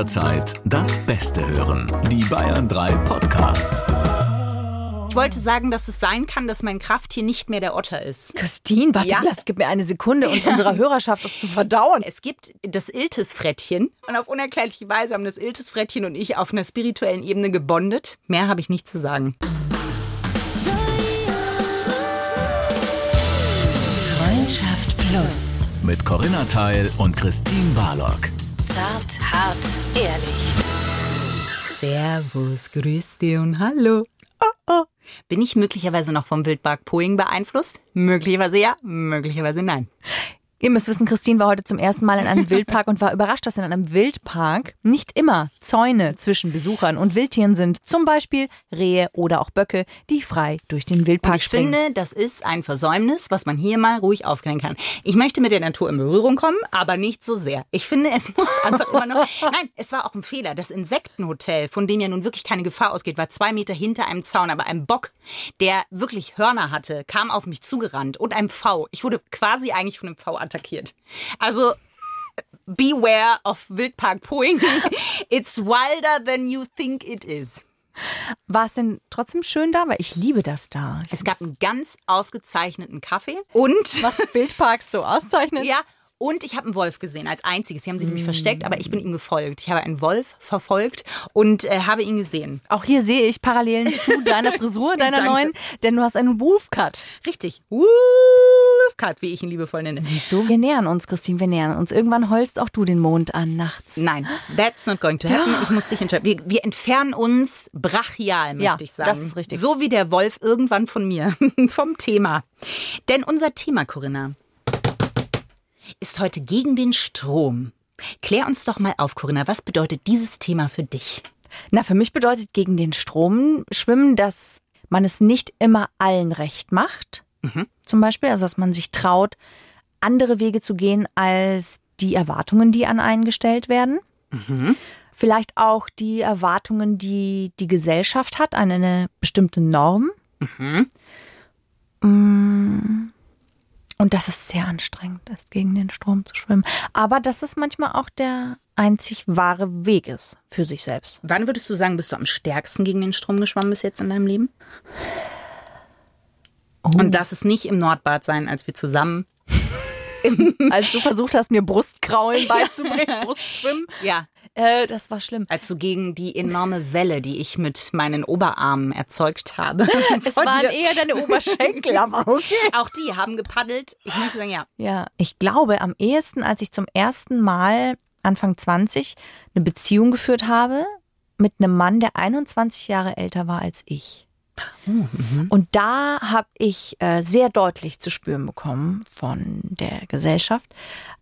jederzeit das Beste hören. Die Bayern 3 Podcasts. Ich wollte sagen, dass es sein kann, dass mein Krafttier nicht mehr der Otter ist. Christine, warte, Ja. lass, gib mir eine Sekunde und unserer Hörerschaft das zu verdauen. Es gibt das Iltis-Frettchen und auf unerklärliche Weise haben das Iltis-Frettchen und ich auf einer spirituellen Ebene gebondet. Mehr habe ich nicht zu sagen. Freundschaft Plus. Mit Corinna Teil und Christine Barlock. Zart, hart, ehrlich. Servus, grüß dich und hallo. Oh, oh. Bin ich möglicherweise noch vom Wildpark Poing beeinflusst? Möglicherweise ja, möglicherweise nein. Ihr müsst wissen, Christine war heute zum ersten Mal in einem Wildpark und war überrascht, dass in einem Wildpark nicht immer Zäune zwischen Besuchern und Wildtieren sind. Zum Beispiel Rehe oder auch Böcke, die frei durch den Wildpark Und ich springen. finde, das ist ein Versäumnis, was man hier mal ruhig aufklären kann. Ich möchte mit der Natur in Berührung kommen, aber nicht so sehr. Ich finde, es muss einfach immer noch. Nein, es war auch ein Fehler. Das Insektenhotel, von dem ja nun wirklich keine Gefahr ausgeht, war zwei Meter hinter einem Zaun. Aber ein Bock, der wirklich Hörner hatte, kam auf mich zugerannt und ein Pfau. Ich wurde quasi eigentlich von einem Pfau attackiert. Also. Beware of Wildpark Poing. It's wilder than you think it is. War es denn trotzdem schön da? Weil ich liebe das da. Es gab einen ganz ausgezeichneten Kaffee und was Wildparks so auszeichnet. Ja, und ich habe einen Wolf gesehen als einziges. Sie haben sich Mm. nämlich versteckt, aber ich bin ihm gefolgt. Ich habe einen Wolf verfolgt und äh, habe ihn gesehen. Auch hier sehe ich Parallelen zu deiner Frisur, deiner neuen, denn du hast einen Wolf-Cut. Richtig. Wolfcut, wie ich ihn liebevoll nenne. Siehst du? Wir nähern uns, Christine, wir nähern uns. Irgendwann holst auch du den Mond an nachts. Nein, that's not going to happen. Ich muss dich enttäuschen. Wir, wir entfernen uns brachial, möchte Ja, ich sagen. das ist richtig. So wie der Wolf irgendwann von mir, vom Thema. Denn unser Thema, Corinna, ist heute gegen den Strom. Klär uns doch mal auf, Corinna, was bedeutet dieses Thema für dich? Na, für mich bedeutet gegen den Strom schwimmen, dass man es nicht immer allen recht macht. Zum Beispiel, also dass man sich traut, andere Wege zu gehen als die Erwartungen, die an einen gestellt werden. Vielleicht auch die Erwartungen, die die Gesellschaft hat an eine bestimmte Norm. Mm. Und dass es sehr anstrengend ist, gegen den Strom zu schwimmen. Aber dass es manchmal auch der einzig wahre Weg ist für sich selbst. Wann würdest du sagen, bist du am stärksten gegen den Strom geschwommen bis jetzt in deinem Leben? Und das ist nicht im Nordbad sein, als wir zusammen. Als du versucht hast, mir Brustkraulen beizubringen, Brustschwimmen, Ja. Äh, das war schlimm. Als du gegen die enorme Welle, die ich mit meinen Oberarmen erzeugt habe. Es waren dir- eher deine Oberschenkel, aber okay. Auch die haben gepaddelt. Ich möchte sagen, ja. Ja, ich glaube am ehesten, als ich zum ersten Mal Anfang 20 eine Beziehung geführt habe mit einem Mann, der 21 Jahre älter war als ich. Und da habe ich äh, sehr deutlich zu spüren bekommen von der Gesellschaft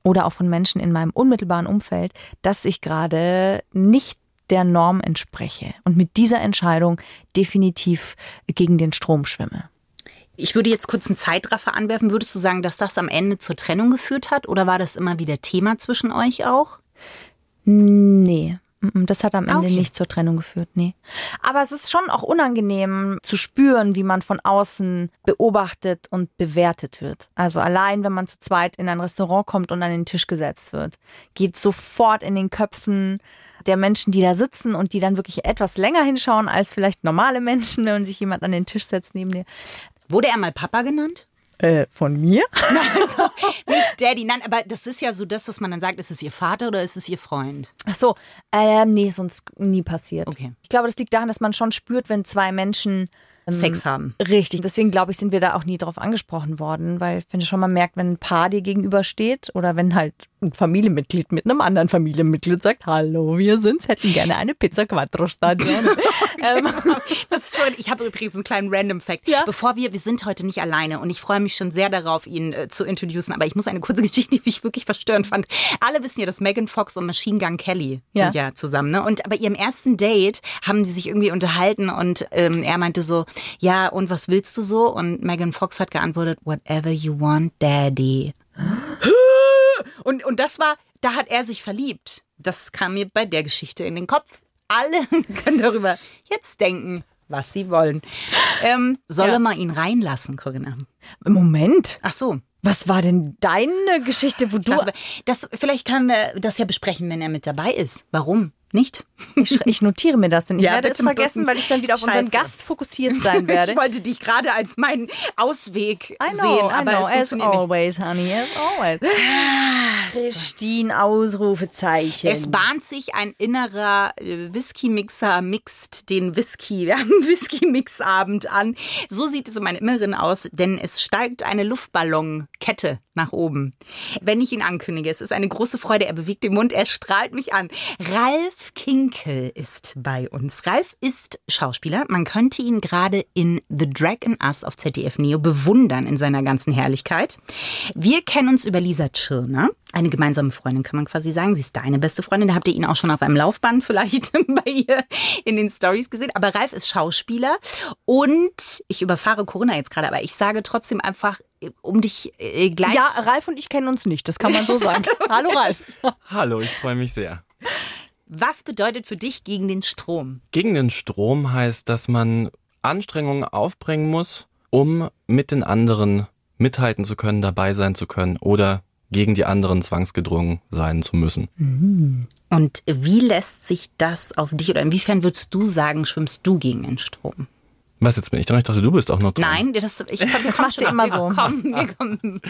oder auch von Menschen in meinem unmittelbaren Umfeld, dass ich gerade nicht der Norm entspreche und mit dieser Entscheidung definitiv gegen den Strom schwimme. Ich würde jetzt kurz einen Zeitraffer anwerfen. Würdest du sagen, dass das am Ende zur Trennung geführt hat? Oder war das immer wieder Thema zwischen euch auch? Nee. Das hat am Ende Okay. nicht zur Trennung geführt, nee. Aber es ist schon auch unangenehm zu spüren, wie man von außen beobachtet und bewertet wird. Also allein, wenn man zu zweit in ein Restaurant kommt und an den Tisch gesetzt wird, geht sofort in den Köpfen der Menschen, die da sitzen und die dann wirklich etwas länger hinschauen als vielleicht normale Menschen, wenn sich jemand an den Tisch setzt neben dir. Wurde er mal Papa genannt? Äh, von mir? Nicht Daddy, nein, aber das ist ja so das, was man dann sagt. Ist es ihr Vater oder ist es ihr Freund? Ach so, ähm, nee, ist uns nie passiert. Okay. Ich glaube, das liegt daran, dass man schon spürt, wenn zwei Menschen ähm, Sex haben. Richtig. Deswegen glaube ich, sind wir da auch nie drauf angesprochen worden, weil ich finde schon, man merkt, wenn ein Paar dir gegenübersteht oder wenn halt ein Familienmitglied mit einem anderen Familienmitglied sagt, hallo, wir sind's, hätten gerne eine Pizza Quattro Stagione. ähm, Das ist voll, ich habe übrigens einen kleinen Random Fact. Ja. Bevor wir, wir sind heute nicht alleine und ich freue mich schon sehr darauf, ihn äh, zu introducen. Aber ich muss eine kurze Geschichte, die ich wirklich verstörend fand. Alle wissen ja, dass Megan Fox und Machine Gun Kelly sind ja zusammen. Ne? Und bei ihrem ersten Date haben sie sich irgendwie unterhalten und ähm, er meinte so, ja, und was willst du so? Und Megan Fox hat geantwortet, whatever you want, Daddy. Und, und das war, da hat er sich verliebt. Das kam mir bei der Geschichte in den Kopf. Alle können darüber jetzt denken, was sie wollen. Ähm, soll Ja. er mal ihn reinlassen, Corinna? Moment, Ach so. was war denn deine Geschichte, wo du... Dachte, das, vielleicht können wir das ja besprechen, wenn er mit dabei ist. Warum? Nicht? Ich, ich notiere mir das, denn ich Ja, werde es vergessen, weil ich dann wieder auf unseren Scheiße. Gast fokussiert sein werde. Ich wollte dich gerade als meinen Ausweg I know, sehen, I aber know, es as nicht. always, honey, as always. Christine, Ausrufezeichen. Es bahnt sich ein innerer äh, Whisky-Mixer mixt den Whisky. Wir haben einen Whisky-Mix-Abend an. So sieht es in meinem Inneren aus, denn es steigt eine Luftballonkette nach oben. Wenn ich ihn ankündige, es ist eine große Freude. Er bewegt den Mund, er strahlt mich an. Ralf Kinkel ist bei uns. Ralf ist Schauspieler. Man könnte ihn gerade in The Dragon Us auf ZDF Neo bewundern in seiner ganzen Herrlichkeit. Wir kennen uns über Lisa Tschirner. Eine gemeinsame Freundin, kann man quasi sagen. Sie ist deine beste Freundin. Da habt ihr ihn auch schon auf einem Laufband vielleicht bei ihr in den Stories gesehen. Aber Ralf ist Schauspieler und ich überfahre Corinna jetzt gerade, aber ich sage trotzdem einfach, um dich äh, gleich. ja, Ralf und ich kennen uns nicht, das kann man so sagen. Hallo Ralf. Hallo, ich freue mich sehr. Was bedeutet für dich gegen den Strom? Gegen den Strom heißt, dass man Anstrengungen aufbringen muss, um mit den anderen mithalten zu können, dabei sein zu können oder gegen die anderen zwangsgedrungen sein zu müssen. Und wie lässt sich das auf dich oder inwiefern würdest du sagen, schwimmst du gegen den Strom? Was jetzt bin ich dran? Ich dachte, du bist auch noch dran. Nein, das, ich, Das macht sie immer so. Komm, wir kommen.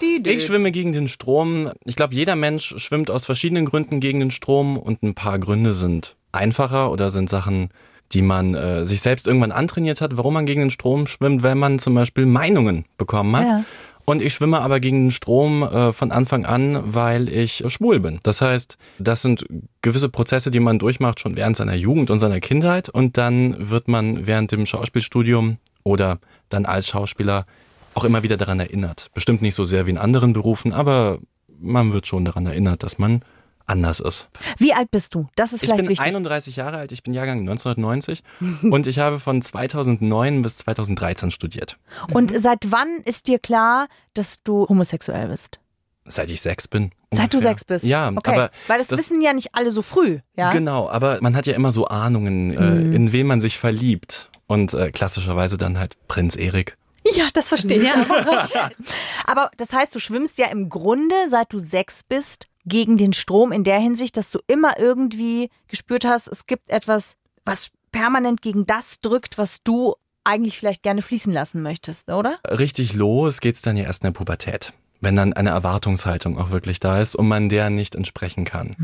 Ich schwimme gegen den Strom. Ich glaube, jeder Mensch schwimmt aus verschiedenen Gründen gegen den Strom und ein paar Gründe sind einfacher oder sind Sachen, die man äh, sich selbst irgendwann antrainiert hat, warum man gegen den Strom schwimmt, wenn man zum Beispiel Meinungen bekommen hat. Ja. Und ich schwimme aber gegen den Strom äh, von Anfang an, weil ich äh, schwul bin. Das heißt, das sind gewisse Prozesse, die man durchmacht schon während seiner Jugend und seiner Kindheit. Und dann wird man während dem Schauspielstudium oder dann als Schauspieler auch immer wieder daran erinnert. Bestimmt nicht so sehr wie in anderen Berufen, aber man wird schon daran erinnert, dass man anders ist. Wie alt bist du? Das ist Ich vielleicht bin wichtig. 31 Jahre alt, ich bin Jahrgang 1990 und ich habe von 2009 bis 2013 studiert. Und seit wann ist dir klar, dass du homosexuell bist? Seit ich sechs bin. Seit du ungefähr. sechs bist? Ja, okay. aber Weil das, wissen ja nicht alle so früh, ja? Genau, aber man hat ja immer so Ahnungen, äh, in wen man sich verliebt. Und äh, klassischerweise dann halt Prinz Erik. Ja, das verstehe ich. Aber das heißt, du schwimmst ja im Grunde, seit du sechs bist, gegen den Strom in der Hinsicht, dass du immer irgendwie gespürt hast, es gibt etwas, was permanent gegen das drückt, was du eigentlich vielleicht gerne fließen lassen möchtest, oder? Richtig los geht's dann ja erst in der Pubertät. Wenn dann eine Erwartungshaltung auch wirklich da ist und man der nicht entsprechen kann.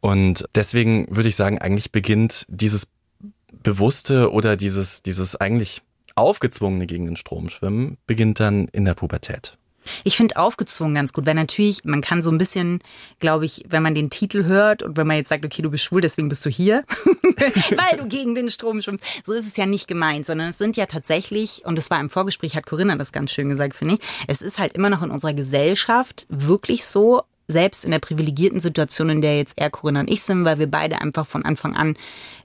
Und deswegen würde ich sagen, eigentlich beginnt dieses bewusste oder dieses, dieses eigentlich aufgezwungene gegen den Strom schwimmen, beginnt dann in der Pubertät. Ich finde aufgezwungen ganz gut, weil natürlich, man kann so ein bisschen, glaube ich, wenn man den Titel hört und wenn man jetzt sagt, okay, du bist schwul, deswegen bist du hier, weil du gegen den Strom schwimmst. So ist es ja nicht gemeint, sondern es sind ja tatsächlich, und das war im Vorgespräch, hat Corinna das ganz schön gesagt, finde ich, es ist halt immer noch in unserer Gesellschaft wirklich so, selbst in der privilegierten Situation, in der jetzt er, Corinna und ich sind, weil wir beide einfach von Anfang an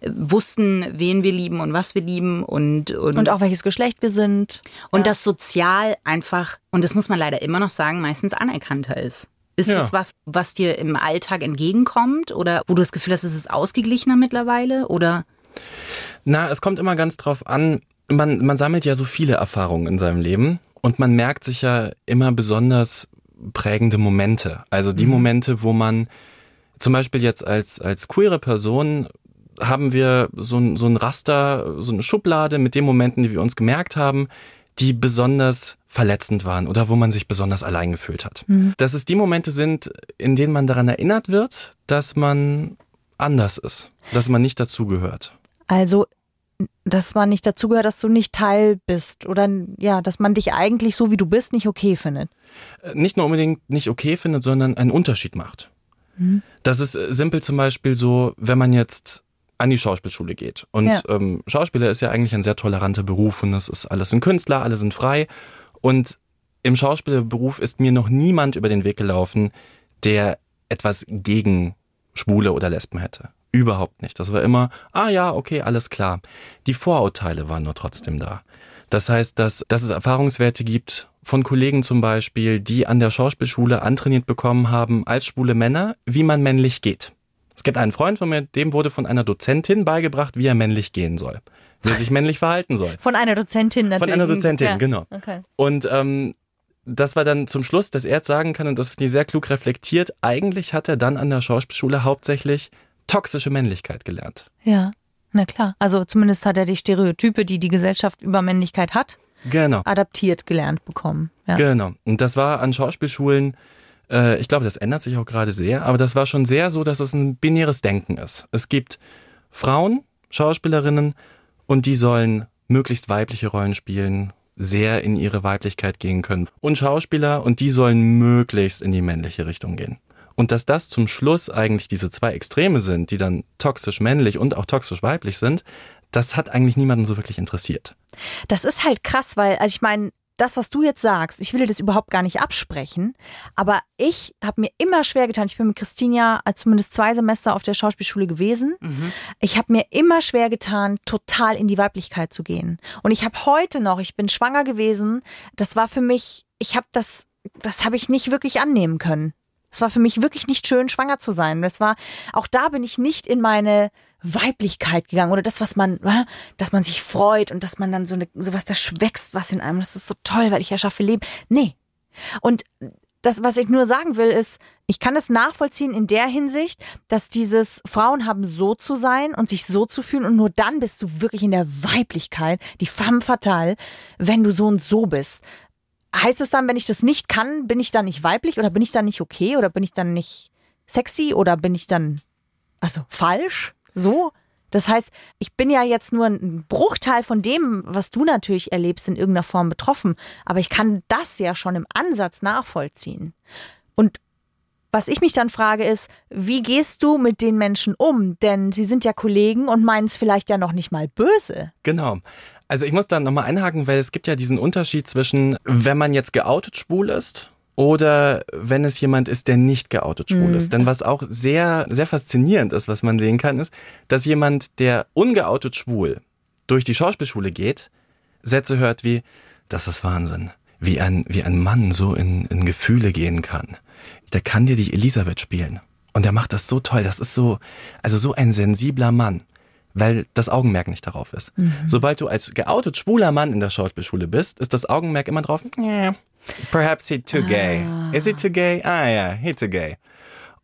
äh, wussten, wen wir lieben und was wir lieben und, und, Und auch welches Geschlecht wir sind. und das sozial einfach, und das muss man leider immer noch sagen, meistens anerkannter ist. Ist Ja. das was, was dir im Alltag entgegenkommt oder wo du das Gefühl hast, es ist ausgeglichener mittlerweile oder? Na, es kommt immer ganz drauf an. Man, man sammelt ja so viele Erfahrungen in seinem Leben und man merkt sich ja immer besonders prägende Momente. Also die Momente, wo man zum Beispiel jetzt als, als queere Person haben wir so ein, so ein Raster, so eine Schublade mit den Momenten, die wir uns gemerkt haben, die besonders verletzend waren oder wo man sich besonders allein gefühlt hat. Dass es die Momente sind, in denen man daran erinnert wird, dass man anders ist, dass man nicht dazugehört. Also, dass man nicht dazugehört, dass du nicht Teil bist oder ja, dass man dich eigentlich so wie du bist nicht okay findet. nicht nur unbedingt nicht okay findet, sondern einen Unterschied macht. Das ist äh, simpel zum Beispiel so, wenn man jetzt an die Schauspielschule geht. Und Ja. ähm, Schauspieler ist ja eigentlich ein sehr toleranter Beruf und es ist alles ein Künstler, alle sind frei. Und im Schauspielerberuf ist mir noch niemand über den Weg gelaufen, der etwas gegen Schwule oder Lesben hätte. Überhaupt nicht. Das war immer, ah ja, okay, alles klar. Die Vorurteile waren nur trotzdem da. Das heißt, dass, dass es Erfahrungswerte gibt von Kollegen zum Beispiel, die an der Schauspielschule antrainiert bekommen haben, als schwule Männer, wie man männlich geht. Es gibt einen Freund von mir, dem wurde von einer Dozentin beigebracht, wie er männlich gehen soll, wie er sich männlich verhalten soll. Von einer Dozentin natürlich. Von einer Dozentin, Ja. genau. Okay. Und ähm, das war dann zum Schluss, dass er jetzt sagen kann, und das finde ich sehr klug reflektiert, eigentlich hat er dann an der Schauspielschule hauptsächlich toxische Männlichkeit gelernt. Ja, na klar. Also zumindest hat er die Stereotype, die die Gesellschaft über Männlichkeit hat, Genau. adaptiert gelernt bekommen. Ja. Genau. Und das war an Schauspielschulen, äh, ich glaube, das ändert sich auch gerade sehr, aber das war schon sehr so, dass es ein binäres Denken ist. Es gibt Frauen, Schauspielerinnen, und die sollen möglichst weibliche Rollen spielen, sehr in ihre Weiblichkeit gehen können. Und Schauspieler, und die sollen möglichst in die männliche Richtung gehen. Und dass das zum Schluss eigentlich diese zwei Extreme sind, die dann toxisch männlich und auch toxisch weiblich sind, das hat eigentlich niemanden so wirklich interessiert. Das ist halt krass, weil, also ich meine, das, was du jetzt sagst, ich will dir das überhaupt gar nicht absprechen, aber ich habe mir immer schwer getan. Ich bin mit Christine ja als zumindest zwei Semester auf der Schauspielschule gewesen. Ich habe mir immer schwer getan, total in die Weiblichkeit zu gehen. Und ich habe heute noch, ich bin schwanger gewesen, das war für mich, ich habe das, das habe ich nicht wirklich annehmen können. Es war für mich wirklich nicht schön, schwanger zu sein. Das war, auch da bin ich nicht in meine Weiblichkeit gegangen oder das, was man, äh, dass man sich freut und dass man dann so eine, sowas, das wächst was in einem. Das ist so toll, weil ich erschaffe Leben. Nee. Und das, was ich nur sagen will, ist, ich kann es nachvollziehen in der Hinsicht, dass dieses Frauen haben so zu sein und sich so zu fühlen und nur dann bist du wirklich in der Weiblichkeit, die femme fatale, wenn du so und so bist. Heißt es dann, wenn ich das nicht kann, bin ich dann nicht weiblich oder bin ich dann nicht okay oder bin ich dann nicht sexy oder bin ich dann also falsch? So? Das heißt, ich bin ja jetzt nur ein Bruchteil von dem, was du natürlich erlebst, in irgendeiner Form betroffen. Aber ich kann das ja schon im Ansatz nachvollziehen. Und was ich mich dann frage ist, wie gehst du mit den Menschen um? Denn sie sind ja Kollegen und meinen es vielleicht ja noch nicht mal böse. Genau. Also ich muss da nochmal einhaken, weil es gibt ja diesen Unterschied zwischen, wenn man jetzt geoutet schwul ist oder wenn es jemand ist, der nicht geoutet schwul ist. Denn was auch sehr, sehr faszinierend ist, was man sehen kann, ist, dass jemand, der ungeoutet schwul durch die Schauspielschule geht, Sätze hört wie, das ist Wahnsinn, wie ein, wie ein Mann so in, in Gefühle gehen kann. Der kann dir die Elisabeth spielen. Und der macht das so toll. Das ist so, also so ein sensibler Mann weil das Augenmerk nicht darauf ist. Sobald du als geoutet schwuler Mann in der Schauspielschule bist, ist das Augenmerk immer drauf, perhaps he too gay. Is he too gay? Ah ja, he too gay.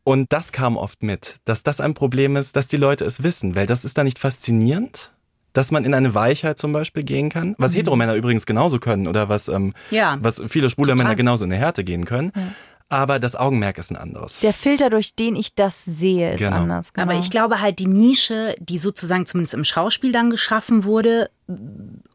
Und das kam oft mit, dass das ein Problem ist, dass die Leute es wissen, weil das ist da nicht faszinierend, dass man in eine Weichheit zum Beispiel gehen kann, was Heteromänner übrigens genauso können oder was, ähm, Ja. was viele schwule. Männer genauso in der Härte gehen können. Aber das Augenmerk ist ein anderes. Der Filter, durch den ich das sehe, ist Genau. anders. Genau. Aber ich glaube halt, die Nische, die sozusagen zumindest im Schauspiel dann geschaffen wurde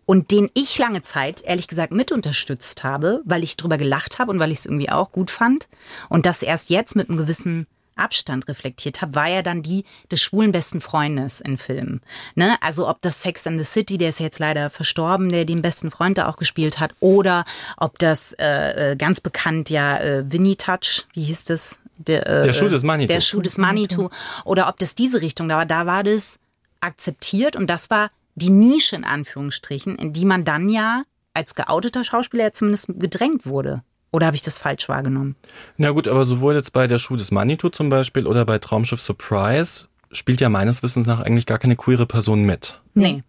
und den ich lange Zeit, ehrlich gesagt, mit unterstützt habe, weil ich drüber gelacht habe und weil ich es irgendwie auch gut fand und das erst jetzt mit einem gewissen Abstand reflektiert habe, war ja dann die des schwulen besten Freundes in Filmen. Ne? Also ob das Sex and the City, der ist jetzt leider verstorben, der den besten Freund da auch gespielt hat, oder ob das äh, äh, ganz bekannt ja äh, Winnie Touch, wie hieß das? Der, äh, Der Schuh des Manitou. Der Schuh des Manitou. Oder ob das diese Richtung da war, da war das akzeptiert und das war die Nische in Anführungsstrichen, in die man dann ja als geouteter Schauspieler ja zumindest gedrängt wurde. Oder habe ich das falsch wahrgenommen? Na gut, aber sowohl jetzt bei der Schuh des Manitou zum Beispiel oder bei Traumschiff Surprise spielt ja meines Wissens nach eigentlich gar keine queere Person mit. Nee.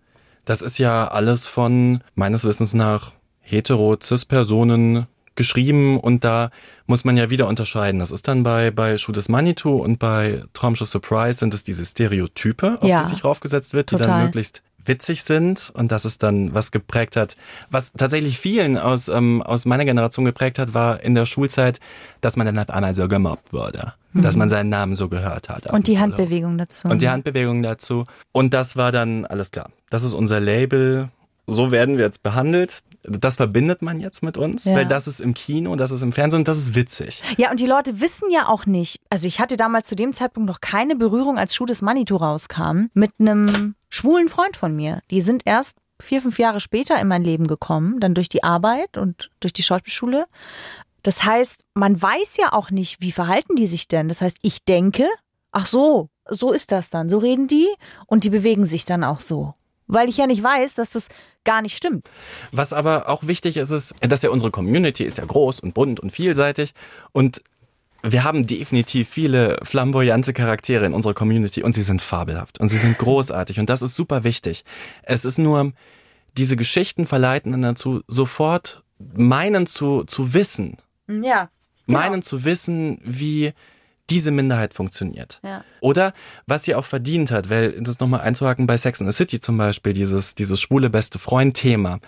Das ist ja alles von meines Wissens nach hetero cis-Personen geschrieben und da muss man ja wieder unterscheiden. Das ist dann bei, bei Schuh des Manitou und bei Traumschiff Surprise sind es diese Stereotype, auf Ja. die sich raufgesetzt wird, die dann Total. möglichst witzig sind und das ist dann was geprägt hat. Was tatsächlich vielen aus, ähm, aus meiner Generation geprägt hat, war in der Schulzeit, dass man dann auf einmal so gemobbt wurde. Dass man seinen Namen so gehört hat. und die. Handbewegung dazu. Und die Handbewegung dazu. Und das war dann alles klar. Das ist unser Label. So werden wir jetzt behandelt. Das verbindet man jetzt mit uns, Ja. weil das ist im Kino, das ist im Fernsehen und das ist witzig. Ja, und die Leute wissen ja auch nicht. Also ich hatte damals zu dem Zeitpunkt noch keine Berührung, als Schuh des Manitou rauskam, mit einem schwulen Freund von mir. Die sind erst vier, fünf Jahre später in mein Leben gekommen, dann durch die Arbeit und durch die Schauspielschule. Das heißt, man weiß ja auch nicht, wie verhalten die sich denn. Das heißt, ich denke, ach so, so ist das dann. So reden die und die bewegen sich dann auch so. Weil ich ja nicht weiß, dass das gar nicht stimmt. Was aber auch wichtig ist, ist, dass ja unsere Community ist ja groß und bunt und vielseitig und wir haben definitiv viele flamboyante Charaktere in unserer Community und sie sind fabelhaft und sie sind großartig und das ist super wichtig. Es ist nur, diese Geschichten verleiten dann dazu, sofort meinen zu, zu wissen, Ja. meinen zu wissen, wie diese Minderheit funktioniert. Ja. Oder was sie auch verdient hat, weil das nochmal einzuhaken bei Sex in the City zum Beispiel, dieses, dieses schwule beste Freund-Thema.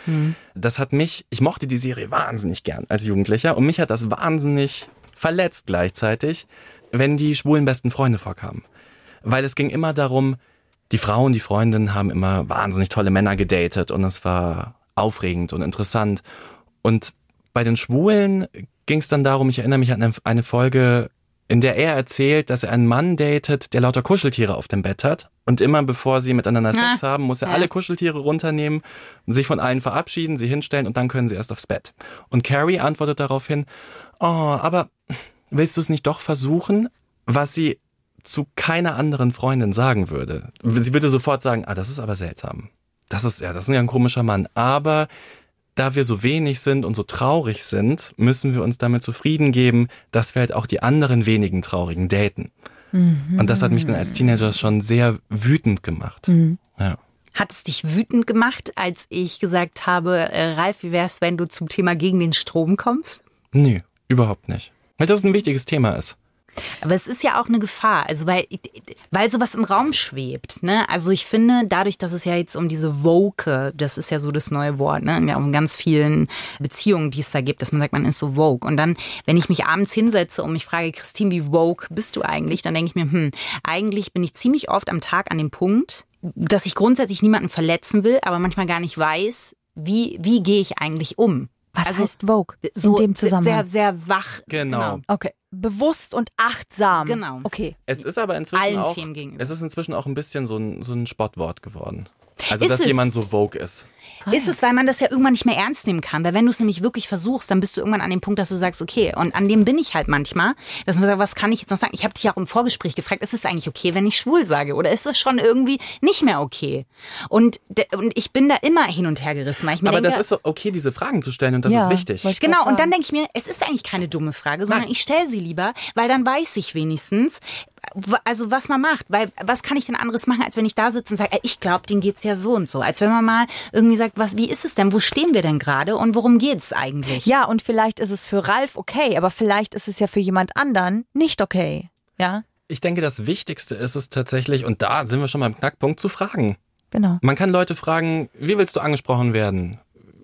Das hat mich, ich mochte die Serie wahnsinnig gern als Jugendlicher und mich hat das wahnsinnig verletzt gleichzeitig, wenn die schwulen besten Freunde vorkamen. Weil es ging immer darum, die Frauen, die Freundinnen haben immer wahnsinnig tolle Männer gedatet und es war aufregend und interessant. Und bei den Schwulen ging es dann darum, ich erinnere mich an eine Folge, in der er erzählt, dass er einen Mann datet, der lauter Kuscheltiere auf dem Bett hat. Und immer bevor sie miteinander Sex haben, muss er ja. alle Kuscheltiere runternehmen, sich von allen verabschieden, sie hinstellen und dann können sie erst aufs Bett. Und Carrie antwortet daraufhin, oh, aber willst du es nicht doch versuchen? Was sie zu keiner anderen Freundin sagen würde. Sie würde sofort sagen, ah, das ist aber seltsam. Das ist, ja, das ist ja ein komischer Mann. Aber da wir so wenig sind und so traurig sind, müssen wir uns damit zufrieden geben, dass wir halt auch die anderen wenigen Traurigen daten. Und das hat mich dann als Teenager schon sehr wütend gemacht. Ja. Hat es dich wütend gemacht, als ich gesagt habe, äh, Ralf, wie wär's, wenn du zum Thema gegen den Strom kommst? Nee, überhaupt nicht. Weil das ein wichtiges Thema ist. Aber es ist ja auch eine Gefahr, also weil, weil sowas im Raum schwebt. Ne? Also ich finde, dadurch, dass es ja jetzt um diese Woke, das ist ja so das neue Wort, ne? ja, um ganz vielen Beziehungen, die es da gibt, dass man sagt, man ist so woke. Und dann, wenn ich mich abends hinsetze und mich frage, Christine, wie woke bist du eigentlich? Dann denke ich mir, hm, eigentlich bin ich ziemlich oft am Tag an dem Punkt, dass ich grundsätzlich niemanden verletzen will, aber manchmal gar nicht weiß, wie, wie gehe ich eigentlich um? Was Also, heißt Vogue So in dem Zusammenhang? sehr, sehr wach. Genau. okay, bewusst und achtsam. Genau. Okay. Es ist aber inzwischen Allen auch, Themen gegenüber. es ist inzwischen auch ein bisschen so ein, so ein Spottwort geworden. Also, Ist dass es? jemand so Vogue ist. Ist es, weil man das ja irgendwann nicht mehr ernst nehmen kann. Weil wenn du es nämlich wirklich versuchst, dann bist du irgendwann an dem Punkt, dass du sagst, okay, und an dem bin ich halt manchmal, dass man sagt, was kann ich jetzt noch sagen? Ich habe dich ja auch im Vorgespräch gefragt, ist es eigentlich okay, wenn ich schwul sage? Oder ist es schon irgendwie nicht mehr okay? Und, und ich bin da immer hin und her gerissen, weil ich mir Aber denke, das ist so okay, diese Fragen zu stellen und das Ja, ist wichtig. Genau, und dann denke ich mir, es ist eigentlich keine dumme Frage, sondern Nein. ich stelle sie lieber, weil dann weiß ich wenigstens, also was man macht. Weil was kann ich denn anderes machen, als wenn ich da sitze und sage, ey, ich glaube, denen geht's ja so und so. Als wenn man mal irgendwie sagt, was, wie ist es denn, wo stehen wir denn gerade und worum geht's eigentlich? Ja, und vielleicht ist es für Ralf okay, aber vielleicht ist es ja für jemand anderen nicht okay. Ja, Ich denke, das Wichtigste ist es tatsächlich, und da sind wir schon beim Knackpunkt, zu fragen. genau. Man kann Leute fragen, wie willst du angesprochen werden?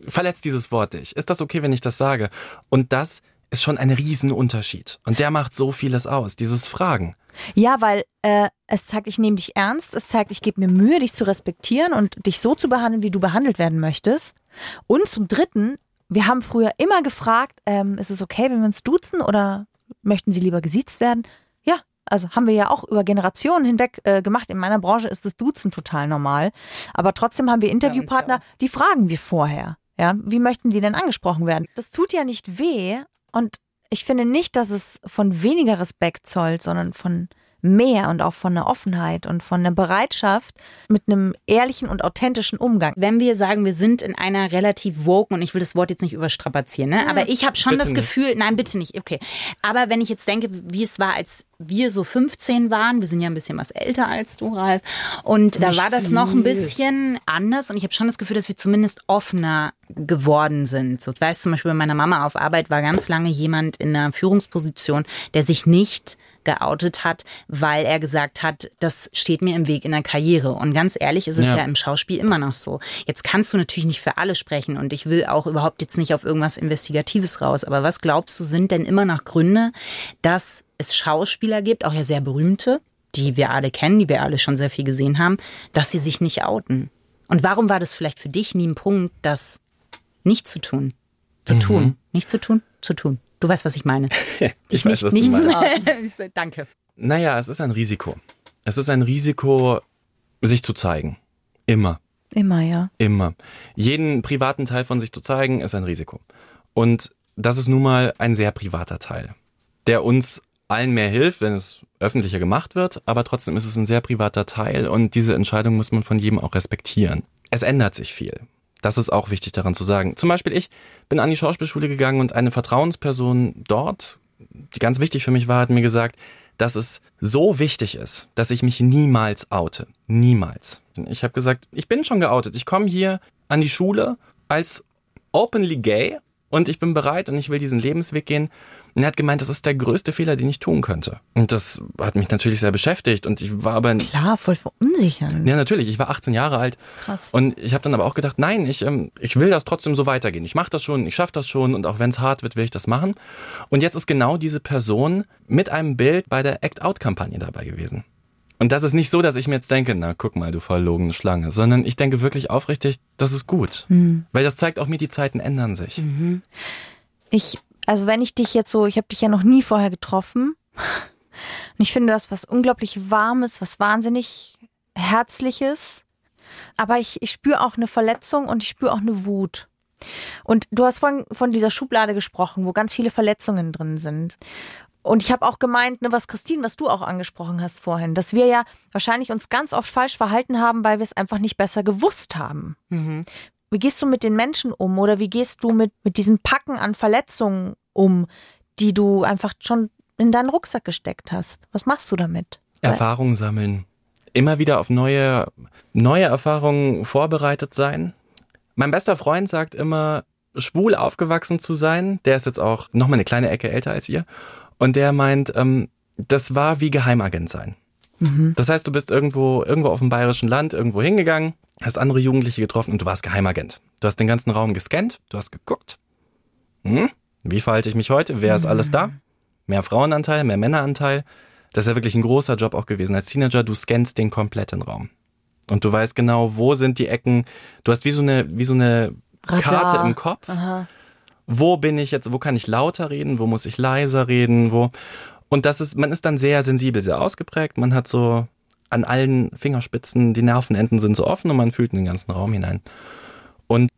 Verletzt dieses Wort dich? Ist das okay, wenn ich das sage? Und das ist schon ein Riesenunterschied. Und der macht so vieles aus, dieses Fragen. Ja, weil äh, es zeigt, ich nehme dich ernst, es zeigt, ich gebe mir Mühe, dich zu respektieren und dich so zu behandeln, wie du behandelt werden möchtest. Und zum Dritten, wir haben früher immer gefragt, ähm, ist es okay, wenn wir uns duzen oder möchten Sie lieber gesiezt werden? Ja, also haben wir ja auch über Generationen hinweg äh, gemacht. In meiner Branche ist das Duzen total normal. Aber trotzdem haben wir Interviewpartner, die fragen wir vorher. Ja, wie möchten die denn angesprochen werden? Das tut ja nicht weh und ich finde nicht, dass es von weniger Respekt zollt, sondern von mehr und auch von einer Offenheit und von einer Bereitschaft mit einem ehrlichen und authentischen Umgang. Wenn wir sagen, wir sind in einer relativ woke, und ich will das Wort jetzt nicht überstrapazieren, ne? aber ich habe schon Bitte das nicht. Gefühl, nein, bitte nicht, okay. Aber wenn ich jetzt denke, wie es war, als wir so 15 waren, wir sind ja ein bisschen was älter als du, Ralf, und da war das noch ein bisschen anders und ich habe schon das Gefühl, dass wir zumindest offener geworden sind. So, ich weiß zum Beispiel bei meiner Mama auf Arbeit war ganz lange jemand in einer Führungsposition, der sich nicht geoutet hat, weil er gesagt hat, das steht mir im Weg in der Karriere. Und ganz ehrlich ist es ja, Ja. im Schauspiel immer noch so. Jetzt kannst du natürlich nicht für alle sprechen und ich will auch überhaupt jetzt nicht auf irgendwas Investigatives raus. Aber was glaubst du, sind denn immer noch Gründe, dass es Schauspieler gibt, auch ja sehr berühmte, die wir alle kennen, die wir alle schon sehr viel gesehen haben, dass sie sich nicht outen? Und warum war das vielleicht für dich nie ein Punkt, das nicht zu tun? Zu tun. Nicht zu tun, zu tun. Du weißt, was ich meine. Ich nicht, weiß, was nicht du meinst. outen. Danke. Naja, es ist ein Risiko. Es ist ein Risiko, sich zu zeigen. Immer. Immer, ja. Immer. Jeden privaten Teil von sich zu zeigen, ist ein Risiko. Und das ist nun mal ein sehr privater Teil, der uns allen mehr hilft, wenn es öffentlicher gemacht wird, aber trotzdem ist es ein sehr privater Teil und diese Entscheidung muss man von jedem auch respektieren. Es ändert sich viel. Das ist auch wichtig daran zu sagen. Zum Beispiel, ich bin an die Schauspielschule gegangen und eine Vertrauensperson dort, die ganz wichtig für mich war, hat mir gesagt, dass es so wichtig ist, dass ich mich niemals oute. Niemals. Ich habe gesagt, ich bin schon geoutet. Ich komme hier an die Schule als openly gay und ich bin bereit und ich will diesen Lebensweg gehen. Und er hat gemeint, das ist der größte Fehler, den ich tun könnte. Und das hat mich natürlich sehr beschäftigt und ich war aber... Klar, voll verunsichern. Ja, natürlich. Ich war 18 Jahre alt. Krass. Und ich habe dann aber auch gedacht, nein, ich, ähm, ich will das trotzdem so weitergehen. Ich mache das schon, ich schaffe das schon und auch wenn es hart wird, will ich das machen. Und jetzt ist genau diese Person mit einem Bild bei der Act-Out-Kampagne dabei gewesen. Und das ist nicht so, dass ich mir jetzt denke, na guck mal, du verlogene Schlange, sondern ich denke wirklich aufrichtig, das ist gut. Weil das zeigt auch mir, die Zeiten ändern sich. Ich, also wenn ich dich jetzt so, ich habe dich ja noch nie vorher getroffen. Und ich finde das was unglaublich Warmes, was wahnsinnig Herzliches. Aber ich, ich spüre auch eine Verletzung und ich spüre auch eine Wut. Und du hast vorhin von dieser Schublade gesprochen, wo ganz viele Verletzungen drin sind. Und ich habe auch gemeint, ne, was Christine, was du auch angesprochen hast vorhin, dass wir ja wahrscheinlich uns ganz oft falsch verhalten haben, weil wir es einfach nicht besser gewusst haben. Wie gehst du mit den Menschen um oder wie gehst du mit, mit diesem Packen an Verletzungen um, die du einfach schon in deinen Rucksack gesteckt hast? Was machst du damit? Erfahrungen sammeln. Immer wieder auf neue, neue Erfahrungen vorbereitet sein. Mein bester Freund sagt immer, schwul aufgewachsen zu sein. Der ist jetzt auch noch mal eine kleine Ecke älter als ihr. Und der meint, ähm, das war wie Geheimagent sein. Das heißt, du bist irgendwo, irgendwo auf dem bayerischen Land, irgendwo hingegangen, hast andere Jugendliche getroffen und du warst Geheimagent. Du hast den ganzen Raum gescannt, du hast geguckt. Hm? Wie verhalte ich mich heute? Wer ist alles da? Mehr Frauenanteil, mehr Männeranteil. Das ist ja wirklich ein großer Job auch gewesen. Als Teenager, du scannst den kompletten Raum. Und du weißt genau, wo sind die Ecken. Du hast wie so eine, wie so eine Radar. Karte im Kopf. Wo bin ich jetzt, wo kann ich lauter reden, wo muss ich leiser reden, wo. Und das ist, man ist dann sehr sensibel, sehr ausgeprägt. Man hat so an allen Fingerspitzen, die Nervenenden sind so offen und man fühlt in den ganzen Raum hinein. Und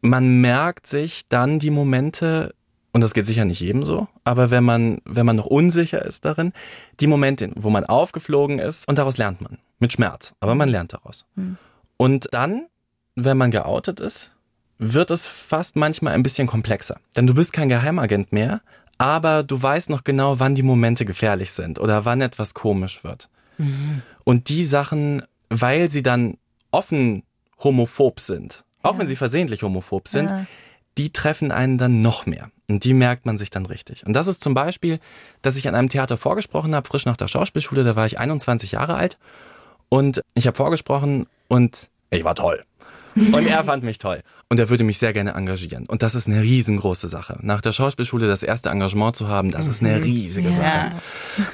man merkt sich dann die Momente, und das geht sicher nicht jedem so, aber wenn man, wenn man noch unsicher ist darin, die Momente, wo man aufgeflogen ist und daraus lernt man. Mit Schmerz, aber man lernt daraus. Und dann, wenn man geoutet ist, wird es fast manchmal ein bisschen komplexer. Denn du bist kein Geheimagent mehr, aber du weißt noch genau, wann die Momente gefährlich sind oder wann etwas komisch wird. Und die Sachen, weil sie dann offen homophob sind, auch wenn sie versehentlich homophob sind, die treffen einen dann noch mehr. Und die merkt man sich dann richtig. Und das ist zum Beispiel, dass ich an einem Theater vorgesprochen habe, frisch nach der Schauspielschule, da war ich 21 Jahre alt. Und ich habe vorgesprochen und ich war toll. Und er fand mich toll. Und er würde mich sehr gerne engagieren. Und das ist eine riesengroße Sache. Nach der Schauspielschule das erste Engagement zu haben, das ist eine riesige Sache.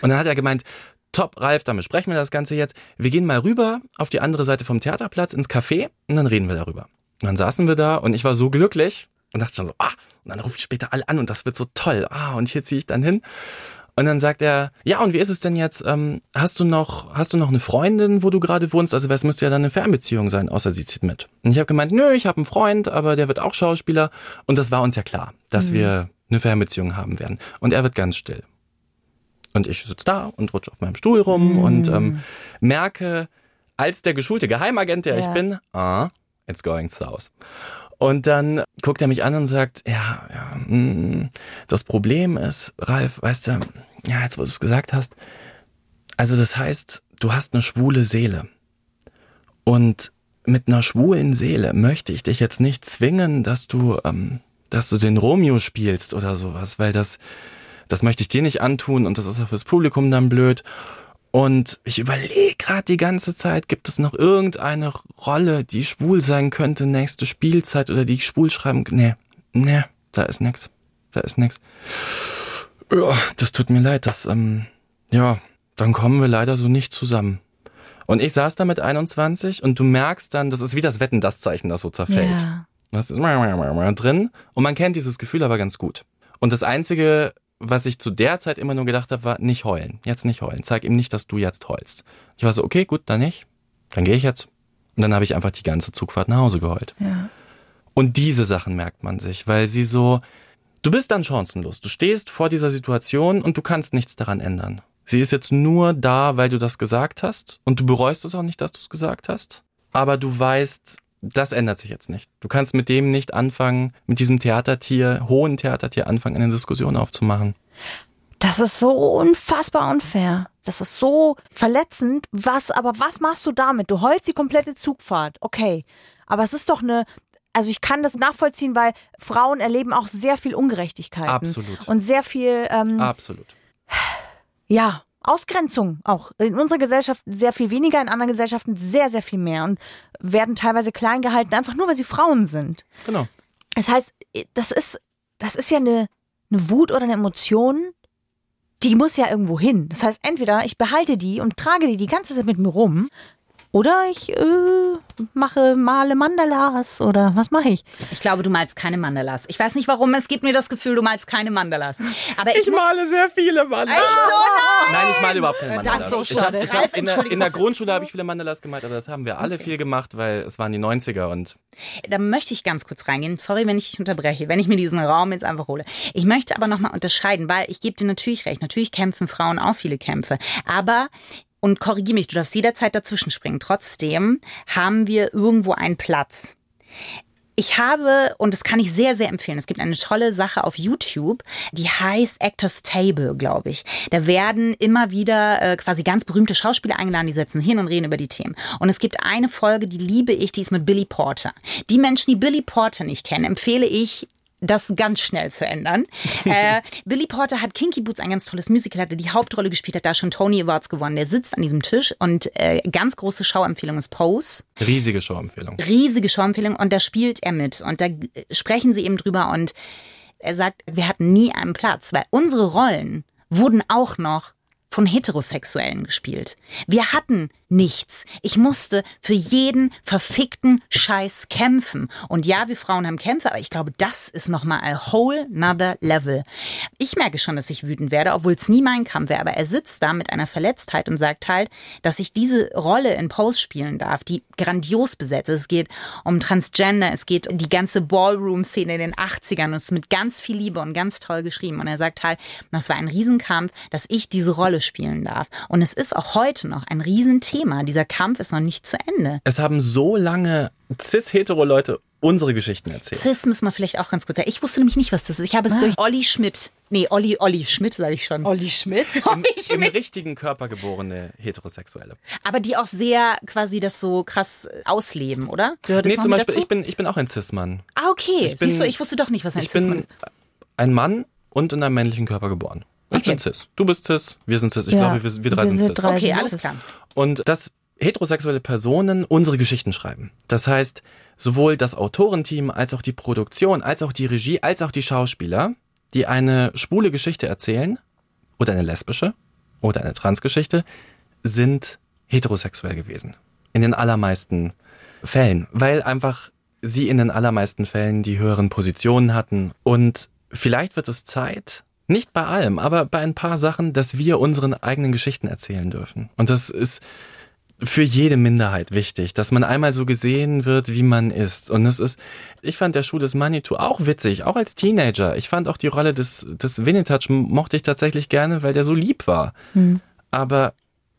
Und dann hat er gemeint, top, Ralf, damit sprechen wir das Ganze jetzt. Wir gehen mal rüber auf die andere Seite vom Theaterplatz ins Café und dann reden wir darüber. Und dann saßen wir da und ich war so glücklich und dachte schon so, ah, und dann rufe ich später alle an und das wird so toll. Ah, und hier ziehe ich dann hin. Und dann sagt er, ja, und wie ist es denn jetzt? Ähm, hast du noch, hast du noch eine Freundin, wo du gerade wohnst? Also es müsste ja dann eine Fernbeziehung sein, außer sie zieht mit. Und ich habe gemeint, nö, ich habe einen Freund, aber der wird auch Schauspieler. Und das war uns ja klar, dass wir eine Fernbeziehung haben werden. Und er wird ganz still. Und ich sitze da und rutsche auf meinem Stuhl rum und ähm, merke, als der geschulte Geheimagent, der Ja. ich bin, ah, it's going south. Und dann guckt er mich an und sagt, ja, ja, mm, das Problem ist, Ralf, weißt du, ja, jetzt wo du es gesagt hast, also das heißt, du hast eine schwule Seele. Und mit einer schwulen Seele möchte ich dich jetzt nicht zwingen, dass du, ähm, dass du den Romeo spielst oder sowas, weil das, das möchte ich dir nicht antun und das ist auch fürs Publikum dann blöd. Und ich überlege gerade die ganze Zeit, gibt es noch irgendeine Rolle, die schwul sein könnte, nächste Spielzeit oder die ich schwul schreiben Nee, nee, da ist nix. Da ist nix. Ja, das tut mir leid, das, ähm, ja, dann kommen wir leider so nicht zusammen. Und ich saß da mit 21 und du merkst dann, das ist wie das Wetten, das Zeichen, das so zerfällt. Ja. Das ist drin und man kennt dieses Gefühl aber ganz gut. Und das Einzige, was ich zu der Zeit immer nur gedacht habe, war nicht heulen. Jetzt nicht heulen. Zeig ihm nicht, dass du jetzt heulst. Ich war so, okay, gut, dann nicht. Dann gehe ich jetzt. Und dann habe ich einfach die ganze Zugfahrt nach Hause geheult. Ja. Und diese Sachen merkt man sich, weil sie so, du bist dann chancenlos. Du stehst vor dieser Situation und du kannst nichts daran ändern. Sie ist jetzt nur da, weil du das gesagt hast und du bereust es auch nicht, dass du es gesagt hast. Aber du weißt, das ändert sich jetzt nicht. Du kannst mit dem nicht anfangen, mit diesem Theatertier, hohen Theatertier anfangen, eine Diskussion aufzumachen. Das ist so unfassbar unfair. Das ist so verletzend. Was, aber was machst du damit? Du heulst die komplette Zugfahrt. Okay. Aber es ist doch eine, also ich kann das nachvollziehen, weil Frauen erleben auch sehr viel Ungerechtigkeiten. Absolut. Und sehr viel, ähm, Absolut. ja, Ausgrenzung auch. In unserer Gesellschaft sehr viel weniger, in anderen Gesellschaften sehr, sehr viel mehr und werden teilweise klein gehalten, einfach nur weil sie Frauen sind. Genau. Das heißt, das ist, das ist ja eine, eine Wut oder eine Emotion, die muss ja irgendwo hin. Das heißt, entweder ich behalte die und trage die die ganze Zeit mit mir rum, oder ich äh, mache, male Mandalas oder was mache ich? Ich glaube, du malst keine Mandalas. Ich weiß nicht warum, es gibt mir das Gefühl, du malst keine Mandalas. Aber ich, muss- male sehr viele Mandalas. Echt so? Nein! Nein, ich male überhaupt keine Das Mandalas. ist so ich hab, ich hab Ralf, in, der, in der Grundschule habe ich viele Mandalas gemalt, aber das haben wir alle viel gemacht, weil es waren die 90er und Da möchte ich ganz kurz reingehen. Sorry, wenn ich dich unterbreche, wenn ich mir diesen Raum jetzt einfach hole. Ich möchte aber nochmal unterscheiden, weil ich gebe dir natürlich recht. Natürlich kämpfen Frauen auch viele Kämpfe. Aber und korrigiere mich, du darfst jederzeit dazwischen springen. Trotzdem haben wir irgendwo einen Platz. Ich habe, und das kann ich sehr, sehr empfehlen, es gibt eine tolle Sache auf YouTube, die heißt Actors Table, glaube ich. Da werden immer wieder äh, quasi ganz berühmte Schauspieler eingeladen, die setzen hin und reden über die Themen. Und es gibt eine Folge, die liebe ich, die ist mit Billy Porter. Die Menschen, die Billy Porter nicht kennen, empfehle ich, das ganz schnell zu ändern. äh, Billy Porter hat Kinky Boots, ein ganz tolles Musical, hat die Hauptrolle gespielt, hat da schon Tony Awards gewonnen. Der sitzt an diesem Tisch und äh, ganz große Schauempfehlung ist Pose riesige Showempfehlung. riesige Schauempfehlung und da spielt er mit und da äh, sprechen sie eben drüber und er sagt, wir hatten nie einen Platz, weil unsere Rollen wurden auch noch von Heterosexuellen gespielt. Wir hatten nichts. Ich musste für jeden verfickten Scheiß kämpfen. Und ja, wir Frauen haben Kämpfe, aber ich glaube, das ist nochmal a whole nother level. Ich merke schon, dass ich wütend werde, obwohl es nie mein Kampf wäre. Aber er sitzt da mit einer Verletztheit und sagt halt, dass ich diese Rolle in Pose spielen darf, die grandios besetzt ist. Es geht um Transgender, es geht um die ganze Ballroom-Szene in den 80ern und es ist mit ganz viel Liebe und ganz toll geschrieben. Und er sagt halt, das war ein Riesenkampf, dass ich diese Rolle spielen darf. Und es ist auch heute noch ein Riesenthema. Dieser Kampf ist noch nicht zu Ende. Es haben so lange cis-hetero-Leute unsere Geschichten erzählt. Cis müssen wir vielleicht auch ganz kurz sagen. Ich wusste nämlich nicht, was das ist. Ich habe es durch Olli Schmidt. Nee, Olli, Olli Schmidt, sage ich schon. Olli Schmidt? Olli Im Schmidt. richtigen Körper geborene Heterosexuelle. Aber die auch sehr quasi das so krass ausleben, oder? Gehört Nee, zum Beispiel, dazu? ich bin, ich bin auch ein Cis-Mann. ah, okay. ich bin- Siehst du, ich wusste doch nicht, was ein Ich Cis-Mann bin ist. ein Mann und in einem männlichen Körper geboren. Ich Okay. bin cis. Du bist cis, wir sind cis. Ich Ja, glaube, wir, wir drei wir sind sind cis. drei. Okay, sind alles Cis. klar. Und dass heterosexuelle Personen unsere Geschichten schreiben. Das heißt, sowohl das Autorenteam als auch die Produktion, als auch die Regie, als auch die Schauspieler, die eine schwule Geschichte erzählen oder eine lesbische oder eine Transgeschichte, sind heterosexuell gewesen. In den allermeisten Fällen, weil einfach sie in den allermeisten Fällen die höheren Positionen hatten. Und vielleicht wird es Zeit, nicht bei allem, aber bei ein paar Sachen, dass wir unseren eigenen Geschichten erzählen dürfen. Und das ist für jede Minderheit wichtig, dass man einmal so gesehen wird, wie man ist. Und es ist, ich fand der Schuh des Manitou auch witzig, auch als Teenager. Ich fand auch die Rolle des, des Winnetouch mochte ich tatsächlich gerne, weil der so lieb war. Aber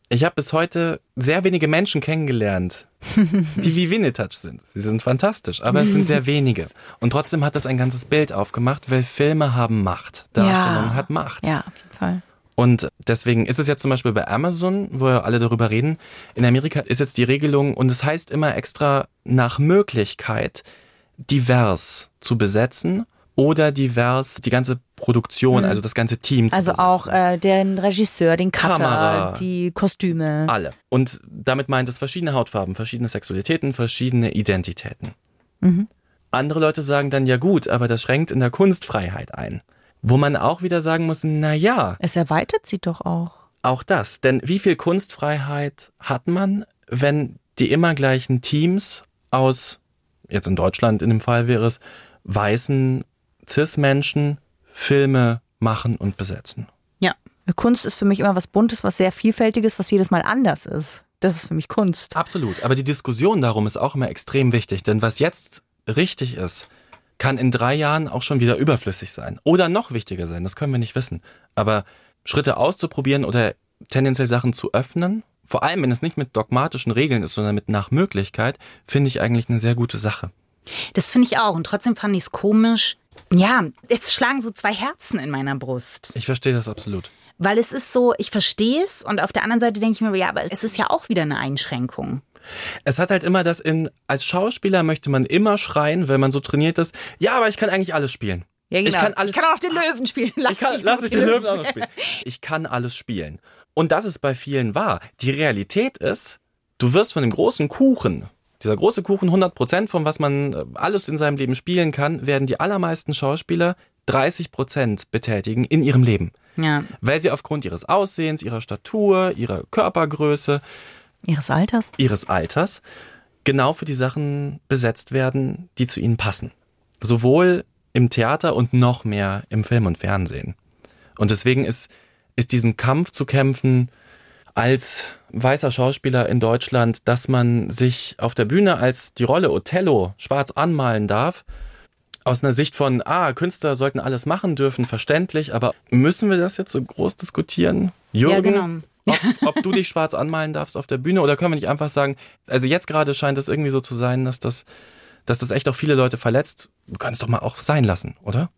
ich habe bis heute sehr wenige Menschen kennengelernt, die wie Winnetouch sind. Sie sind fantastisch, aber es sind sehr wenige. Und trotzdem hat das ein ganzes Bild aufgemacht, weil Filme haben Macht. Darstellung Ja. hat Macht. Ja, auf jeden Fall. Und deswegen ist es jetzt zum Beispiel bei Amazon, wo ja alle darüber reden. In Amerika ist jetzt die Regelung und es heißt immer extra nach Möglichkeit divers zu besetzen oder divers die ganze Produktion, also das ganze Team zu Also auch äh, den Regisseur, den Cutter, Kamera. die Kostüme. Alle. Und damit meint es verschiedene Hautfarben, verschiedene Sexualitäten, verschiedene Identitäten. Andere Leute sagen dann, ja gut, aber das schränkt in der Kunstfreiheit ein. Wo man auch wieder sagen muss, na ja, Es erweitert sie doch auch. auch das. Denn wie viel Kunstfreiheit hat man, wenn die immer gleichen Teams aus, jetzt in Deutschland in dem Fall wäre es, weißen Cis-Menschen Filme machen und besetzen? Ja. Kunst ist für mich immer was Buntes, was sehr Vielfältiges, was jedes Mal anders ist. Das ist für mich Kunst. Absolut. Aber die Diskussion darum ist auch immer extrem wichtig, denn was jetzt richtig ist, kann in drei Jahren auch schon wieder überflüssig sein. Oder noch wichtiger sein, das können wir nicht wissen. Aber Schritte auszuprobieren oder tendenziell Sachen zu öffnen, vor allem wenn es nicht mit dogmatischen Regeln ist, sondern mit nach Möglichkeit, finde ich eigentlich eine sehr gute Sache. Das finde ich auch. Und trotzdem fand ich es komisch. Ja, es schlagen so zwei Herzen in meiner Brust. Ich verstehe das absolut. Weil es ist so, ich verstehe es und auf der anderen Seite denke ich mir, ja, aber es ist ja auch wieder eine Einschränkung. Es hat halt immer das in, als Schauspieler möchte man immer schreien, wenn man so trainiert ist, ja, aber ich kann eigentlich alles spielen. Ja, genau. Ich kann, alles, ich kann auch den Löwen spielen. Lass ich kann, mich lass ich den Löwen auch noch spielen. Ich kann alles spielen. Und das ist bei vielen wahr. Die Realität ist, du wirst von dem großen Kuchen, dieser große Kuchen, 100 Prozent von was man äh, alles in seinem Leben spielen kann, werden die allermeisten Schauspieler 30 Prozent betätigen in ihrem Leben. Ja. Weil sie aufgrund ihres Aussehens, ihrer Statur, ihrer Körpergröße, Ihres Alters? ihres Alters genau für die Sachen besetzt werden, die zu ihnen passen. Sowohl im Theater und noch mehr im Film und Fernsehen. Und deswegen ist, ist diesen Kampf zu kämpfen als weißer Schauspieler in Deutschland, dass man sich auf der Bühne als die Rolle Othello schwarz anmalen darf, aus einer Sicht von, ah, Künstler sollten alles machen dürfen, verständlich, aber müssen wir das jetzt so groß diskutieren? Jürgen, Ja, genau. ob, ob du dich schwarz anmalen darfst auf der Bühne oder können wir nicht einfach sagen, also jetzt gerade scheint es irgendwie so zu sein, dass das, dass das echt auch viele Leute verletzt. Wir können es doch mal auch sein lassen, oder?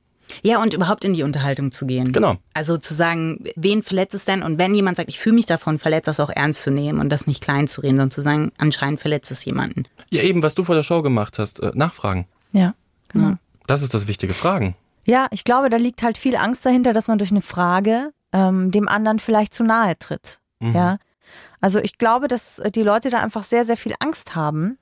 Ja, und überhaupt in die Unterhaltung zu gehen. Genau. Also zu sagen, wen verletzt es denn? Und wenn jemand sagt, ich fühle mich davon verletzt, das auch ernst zu nehmen und das nicht klein zu reden, sondern zu sagen, anscheinend verletzt es jemanden. Ja, eben, was du vor der Show gemacht hast, äh, nachfragen. Ja, genau. Das ist das wichtige Fragen. Ja, ich glaube, da liegt halt viel Angst dahinter, dass man durch eine Frage ähm, dem anderen vielleicht zu nahe tritt. Ja. Also ich glaube, dass äh, die Leute da einfach sehr, sehr viel Angst haben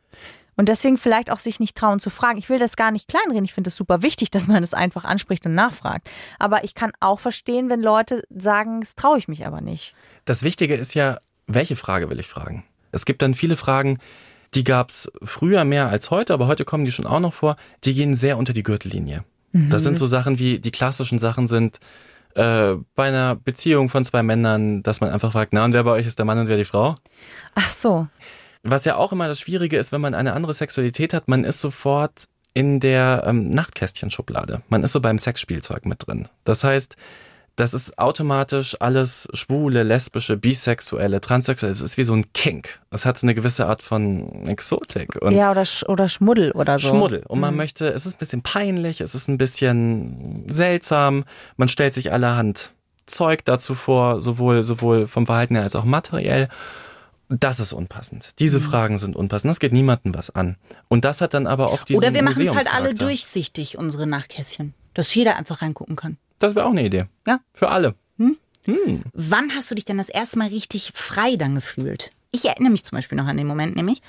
und deswegen vielleicht auch sich nicht trauen zu fragen. Ich will das gar nicht kleinreden. Ich finde es super wichtig, dass man es einfach anspricht und nachfragt. Aber ich kann auch verstehen, wenn Leute sagen, das traue ich mich aber nicht. Das Wichtige ist ja, welche Frage will ich fragen? Es gibt dann viele Fragen, die gab's früher mehr als heute, aber heute kommen die schon auch noch vor. Die gehen sehr unter die Gürtellinie. Das sind so Sachen wie, die klassischen Sachen sind äh, bei einer Beziehung von zwei Männern, dass man einfach fragt, na und wer bei euch ist der Mann und wer die Frau? Ach so. Was ja auch immer das Schwierige ist, wenn man eine andere Sexualität hat, man ist sofort in der ähm, Nachtkästchenschublade. Man ist so beim Sexspielzeug mit drin. Das heißt, das ist automatisch alles schwule, lesbische, bisexuelle, transsexuelle. Es ist wie so ein Kink. Es hat so eine gewisse Art von Exotik und ja, oder, Sch oder Schmuddel oder so. Schmuddel. Und man möchte, es ist ein bisschen peinlich, es ist ein bisschen seltsam. Man stellt sich allerhand Zeug dazu vor, sowohl, sowohl vom Verhalten her als auch materiell. Das ist unpassend. Mhm. Diese Fragen sind unpassend. Das geht niemandem was an. Und das hat dann aber oft diesen Oder wir machen es halt alle durchsichtig, unsere Nachkästchen. Dass jeder einfach reingucken kann. Das wäre auch eine Idee. Ja. Für alle. Wann hast du dich denn das erste Mal richtig frei dann gefühlt? Ich erinnere mich zum Beispiel noch an den Moment, nämlich,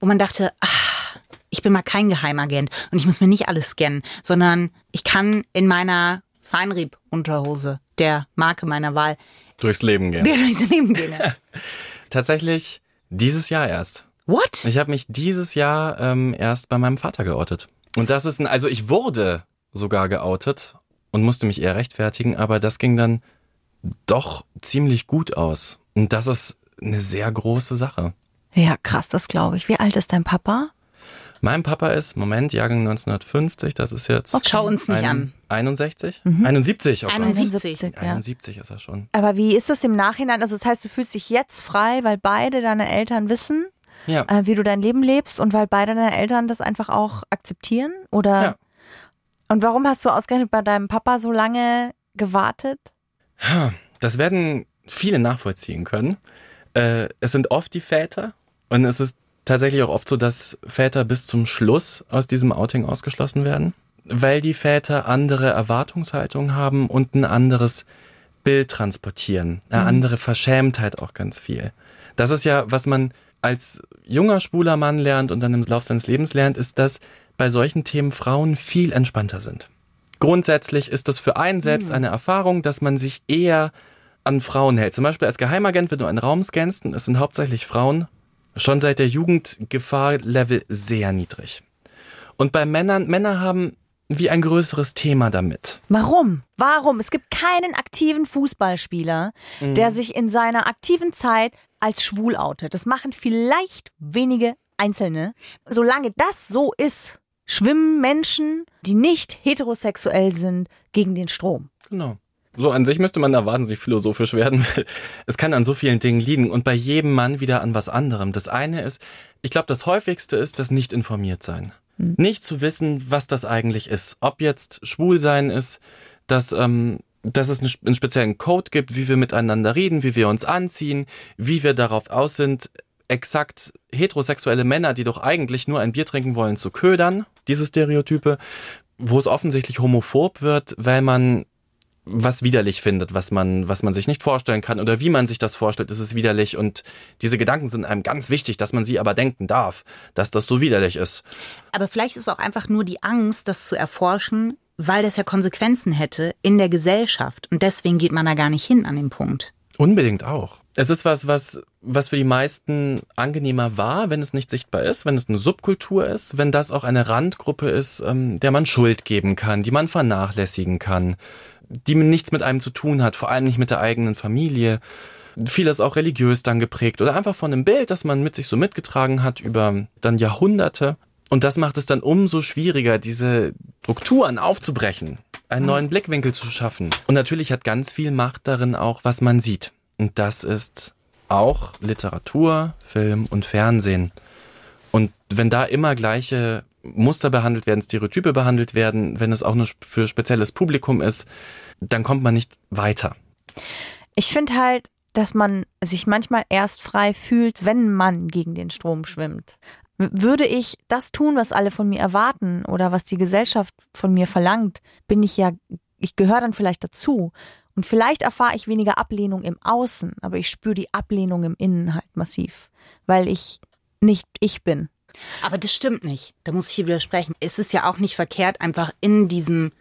wo man dachte, ach, ich bin mal kein Geheimagent und ich muss mir nicht alles scannen, sondern ich kann in meiner Feinrieb-Unterhose, der Marke meiner Wahl, Durchs Leben gehen. durchs Leben gehen. Tatsächlich dieses Jahr erst. What? Ich habe mich dieses Jahr ähm, erst bei meinem Vater geoutet. Und das ist ein, also ich wurde sogar geoutet und musste mich eher rechtfertigen, aber das ging dann doch ziemlich gut aus. Und das ist eine sehr große Sache. Ja, krass, das glaube ich. Wie alt ist dein Papa? Mein Papa ist, Moment, Jahrgang 1950, das ist jetzt Schau uns nicht an. 61? 71, oh Gott. 71. ja. 71 ist er schon. Aber wie ist es im Nachhinein? Also das heißt, du fühlst dich jetzt frei, weil beide deine Eltern wissen, Ja. äh, wie du dein Leben lebst und weil beide deine Eltern das einfach auch akzeptieren? Oder? Ja. Und warum hast du ausgerechnet bei deinem Papa so lange gewartet? Das werden viele nachvollziehen können. Äh, es sind oft die Väter und es ist tatsächlich auch oft so, dass Väter bis zum Schluss aus diesem Outing ausgeschlossen werden, weil die Väter andere Erwartungshaltungen haben und ein anderes Bild transportieren, eine andere Verschämtheit auch ganz viel. Das ist ja, was man als junger schwuler Mann lernt und dann im Lauf seines Lebens lernt, ist, dass bei solchen Themen Frauen viel entspannter sind. Grundsätzlich ist das für einen selbst eine Erfahrung, dass man sich eher an Frauen hält. Zum Beispiel als Geheimagent, wenn du einen Raum scannst und es sind hauptsächlich Frauen, schon seit der Jugend Gefahrlevel sehr niedrig. Und bei Männern, Männer haben wie ein größeres Thema damit. Warum? Warum? Es gibt keinen aktiven Fußballspieler, der sich in seiner aktiven Zeit als schwul outet. Das machen vielleicht wenige Einzelne. Solange das so ist, schwimmen Menschen, die nicht heterosexuell sind, gegen den Strom. Genau. So an sich müsste man da wahnsinnig philosophisch werden. Es kann an so vielen Dingen liegen und bei jedem Mann wieder an was anderem. Das eine ist, ich glaube, das häufigste ist das nicht informiert sein. Nicht zu wissen, was das eigentlich ist. Ob jetzt schwul sein ist, dass, ähm, dass es einen speziellen Code gibt, wie wir miteinander reden, wie wir uns anziehen, wie wir darauf aus sind, exakt heterosexuelle Männer, die doch eigentlich nur ein Bier trinken wollen, zu ködern, diese Stereotype, wo es offensichtlich homophob wird, weil man was widerlich findet, was man, was man sich nicht vorstellen kann oder wie man sich das vorstellt, ist es widerlich und diese Gedanken sind einem ganz wichtig, dass man sie aber denken darf, dass das so widerlich ist. Aber vielleicht ist auch einfach nur die Angst, das zu erforschen, weil das ja Konsequenzen hätte in der Gesellschaft und deswegen geht man da gar nicht hin an den Punkt. Unbedingt auch. Es ist was, was, was für die meisten angenehmer war, wenn es nicht sichtbar ist, wenn es eine Subkultur ist, wenn das auch eine Randgruppe ist, ähm, der man Schuld geben kann, die man vernachlässigen kann, die nichts mit einem zu tun hat, vor allem nicht mit der eigenen Familie. Vieles auch religiös dann geprägt oder einfach von einem Bild, das man mit sich so mitgetragen hat über dann Jahrhunderte. Und das macht es dann umso schwieriger, diese Strukturen aufzubrechen, einen neuen Blickwinkel zu schaffen. Und natürlich hat ganz viel Macht darin auch, was man sieht. Und das ist auch Literatur, Film und Fernsehen. Und wenn da immer gleiche Muster behandelt werden, Stereotype behandelt werden, wenn es auch nur für spezielles Publikum ist, dann kommt man nicht weiter. Ich finde halt, dass man sich manchmal erst frei fühlt, wenn man gegen den Strom schwimmt. Würde ich das tun, was alle von mir erwarten oder was die Gesellschaft von mir verlangt, bin ich ja, ich gehöre dann vielleicht dazu. Und vielleicht erfahre ich weniger Ablehnung im Außen, aber ich spüre die Ablehnung im Innen halt massiv, weil ich nicht ich bin. Aber das stimmt nicht. Da muss ich hier widersprechen. Es ist ja auch nicht verkehrt, einfach in diesem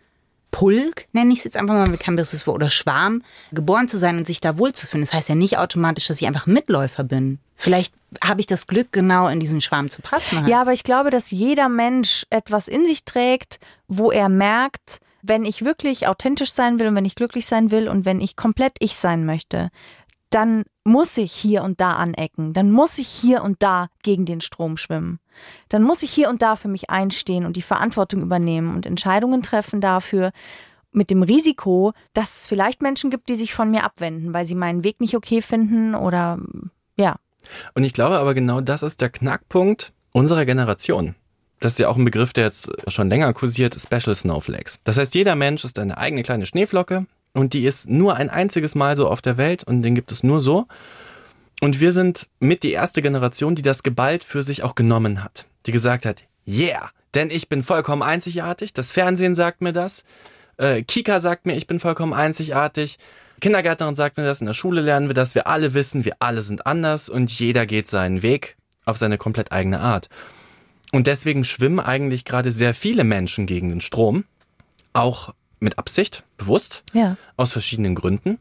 Pulk, nenne ich es jetzt einfach mal, kein besseres Wort, oder Schwarm, geboren zu sein und sich da wohlzufinden. Das heißt ja nicht automatisch, dass ich einfach Mitläufer bin. Vielleicht habe ich das Glück, genau in diesen Schwarm zu passen. Halt. Ja, aber ich glaube, dass jeder Mensch etwas in sich trägt, wo er merkt, wenn ich wirklich authentisch sein will und wenn ich glücklich sein will und wenn ich komplett ich sein möchte, dann muss ich hier und da anecken, dann muss ich hier und da gegen den Strom schwimmen, dann muss ich hier und da für mich einstehen und die Verantwortung übernehmen und Entscheidungen treffen dafür, mit dem Risiko, dass es vielleicht Menschen gibt, die sich von mir abwenden, weil sie meinen Weg nicht okay finden oder ja. Und ich glaube aber genau das ist der Knackpunkt unserer Generation. Das ist ja auch ein Begriff, der jetzt schon länger kursiert, Special Snowflakes. Das heißt, jeder Mensch ist eine eigene kleine Schneeflocke, und die ist nur ein einziges Mal so auf der Welt und den gibt es nur so. Und wir sind mit die erste Generation, die das geballt für sich auch genommen hat. Die gesagt hat, yeah, denn ich bin vollkommen einzigartig. Das Fernsehen sagt mir das. Äh, Kika sagt mir, ich bin vollkommen einzigartig. Kindergärtnerin sagt mir das. In der Schule lernen wir das. Wir alle wissen, wir alle sind anders und jeder geht seinen Weg auf seine komplett eigene Art. Und deswegen schwimmen eigentlich gerade sehr viele Menschen gegen den Strom. Auch mit Absicht, bewusst, ja. aus verschiedenen Gründen.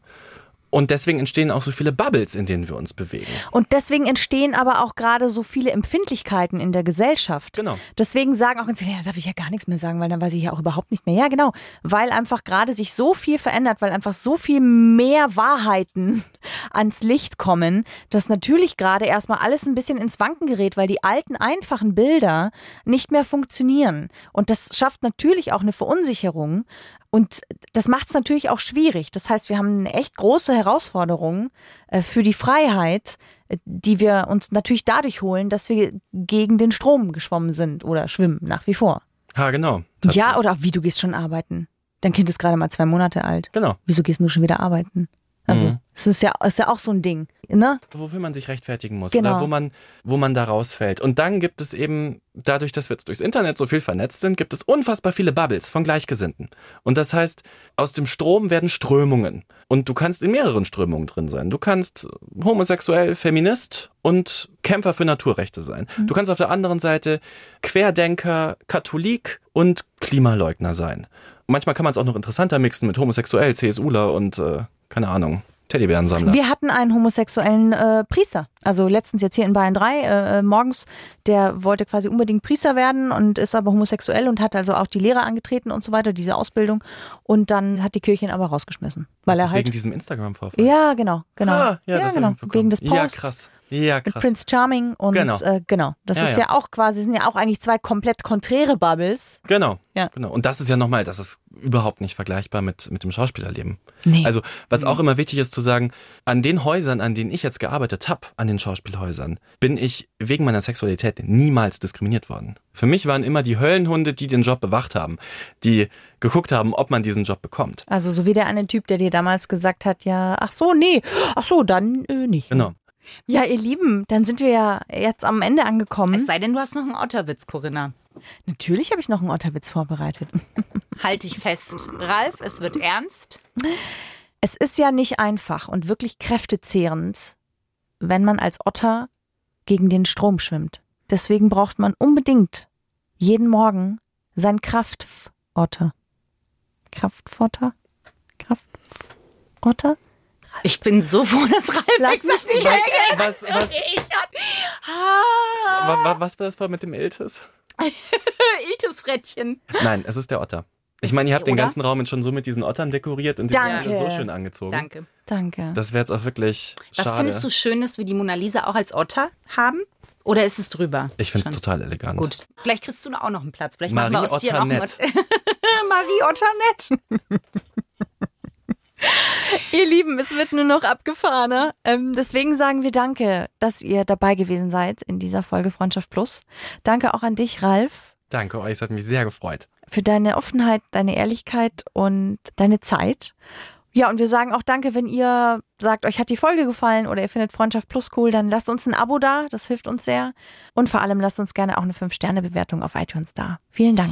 Und deswegen entstehen auch so viele Bubbles, in denen wir uns bewegen. Und deswegen entstehen aber auch gerade so viele Empfindlichkeiten in der Gesellschaft. Genau. Deswegen sagen auch ganz viele, ja, da darf ich ja gar nichts mehr sagen, weil dann weiß ich ja auch überhaupt nicht mehr. Ja, genau. Weil einfach gerade sich so viel verändert, weil einfach so viel mehr Wahrheiten ans Licht kommen, dass natürlich gerade erstmal alles ein bisschen ins Wanken gerät, weil die alten, einfachen Bilder nicht mehr funktionieren. Und das schafft natürlich auch eine Verunsicherung. Und das macht es natürlich auch schwierig. Das heißt, wir haben eine echt große Herausforderung äh, für die Freiheit, äh, die wir uns natürlich dadurch holen, dass wir gegen den Strom geschwommen sind oder schwimmen nach wie vor. Ja, genau. Ja, oder wie du gehst schon arbeiten. Dein Kind ist gerade mal zwei Monate alt. Genau. Wieso gehst du schon wieder arbeiten? Also, Mhm. es ist ja, ist ja auch so ein Ding, ne? Wofür man sich rechtfertigen muss Genau. oder wo man, wo man da rausfällt. Und dann gibt es eben, dadurch, dass wir jetzt durchs Internet so viel vernetzt sind, gibt es unfassbar viele Bubbles von Gleichgesinnten. Und das heißt, aus dem Strom werden Strömungen. Und du kannst in mehreren Strömungen drin sein. Du kannst homosexuell, Feminist und Kämpfer für Naturrechte sein. Du kannst auf der anderen Seite Querdenker, Katholik und Klimaleugner sein. Manchmal kann man es auch noch interessanter mixen mit homosexuell, CSUler und, äh, keine Ahnung, Teddybärensammler. Wir hatten einen homosexuellen äh, Priester. Also letztens jetzt hier in Bayern 3 äh, äh, morgens, der wollte quasi unbedingt Priester werden und ist aber homosexuell und hat also auch die Lehre angetreten und so weiter, diese Ausbildung. Und dann hat die Kirche ihn aber rausgeschmissen. Weil er halt. Wegen diesem Instagram-Vorfall. Ja, genau, genau. Ah, ja, ich genau. Wegen des Ja, Posts. krass. Ja, Mit krass. Prince Charming und Genau. äh, genau. Das Ja, ist ja. ja auch quasi, sind ja auch eigentlich zwei komplett konträre Bubbles. Genau. Ja. genau. Und das ist ja nochmal, das ist überhaupt nicht vergleichbar mit, mit dem Schauspielerleben. Nee. Also, was auch immer wichtig ist zu sagen, an den Häusern, an denen ich jetzt gearbeitet habe, an den Schauspielhäusern, bin ich wegen meiner Sexualität niemals diskriminiert worden. Für mich waren immer die Höllenhunde, die den Job bewacht haben, die geguckt haben, ob man diesen Job bekommt. Also so wie der eine Typ, der dir damals gesagt hat, ja, ach so, nee, ach so, dann äh, nicht. Genau. Ja, ihr Lieben, dann sind wir ja jetzt am Ende angekommen. Es sei denn, du hast noch einen Otterwitz, Corinna. Natürlich habe ich noch einen Otterwitz vorbereitet. Halt dich fest. Ralf, es wird ernst. Es ist ja nicht einfach und wirklich kräftezehrend, wenn man als Otter gegen den Strom schwimmt. Deswegen braucht man unbedingt jeden Morgen sein Kraftotter. Kraftotter? Kraftotter? Ich bin so froh, dass Ralf Lass mich nicht Was, hängen. was, was, Ah, wa- wa- was war das vorhin mit dem Iltis? Iltis-Frettchen. Nein, es ist der Otter. Ich meine, ihr habt den ganzen Raum jetzt schon so mit diesen Ottern dekoriert und die Danke. sind alle so schön angezogen. Danke. Danke. Das wäre jetzt auch wirklich Was schade. findest du schön, dass wir die Mona Lisa auch als Otter haben? Oder ist es drüber? ich finde es total elegant. Gut. Vielleicht kriegst du auch noch einen Platz. Vielleicht Marie machen wir aus dir noch einen Otternet. Ot- Marie Otternet. Ihr Lieben, es wird nur noch abgefahrener. Ähm, deswegen sagen wir Danke, dass ihr dabei gewesen seid in dieser Folge Freundschaft Plus. Danke auch an dich, Ralf, Danke euch, es hat mich sehr gefreut. für deine Offenheit, deine Ehrlichkeit und deine Zeit. Ja, und wir sagen auch Danke, wenn ihr sagt, euch hat die Folge gefallen oder ihr findet Freundschaft Plus cool, dann lasst uns ein Abo da, das hilft uns sehr. Und vor allem lasst uns gerne auch eine 5-Sterne-Bewertung auf iTunes da. Vielen Dank.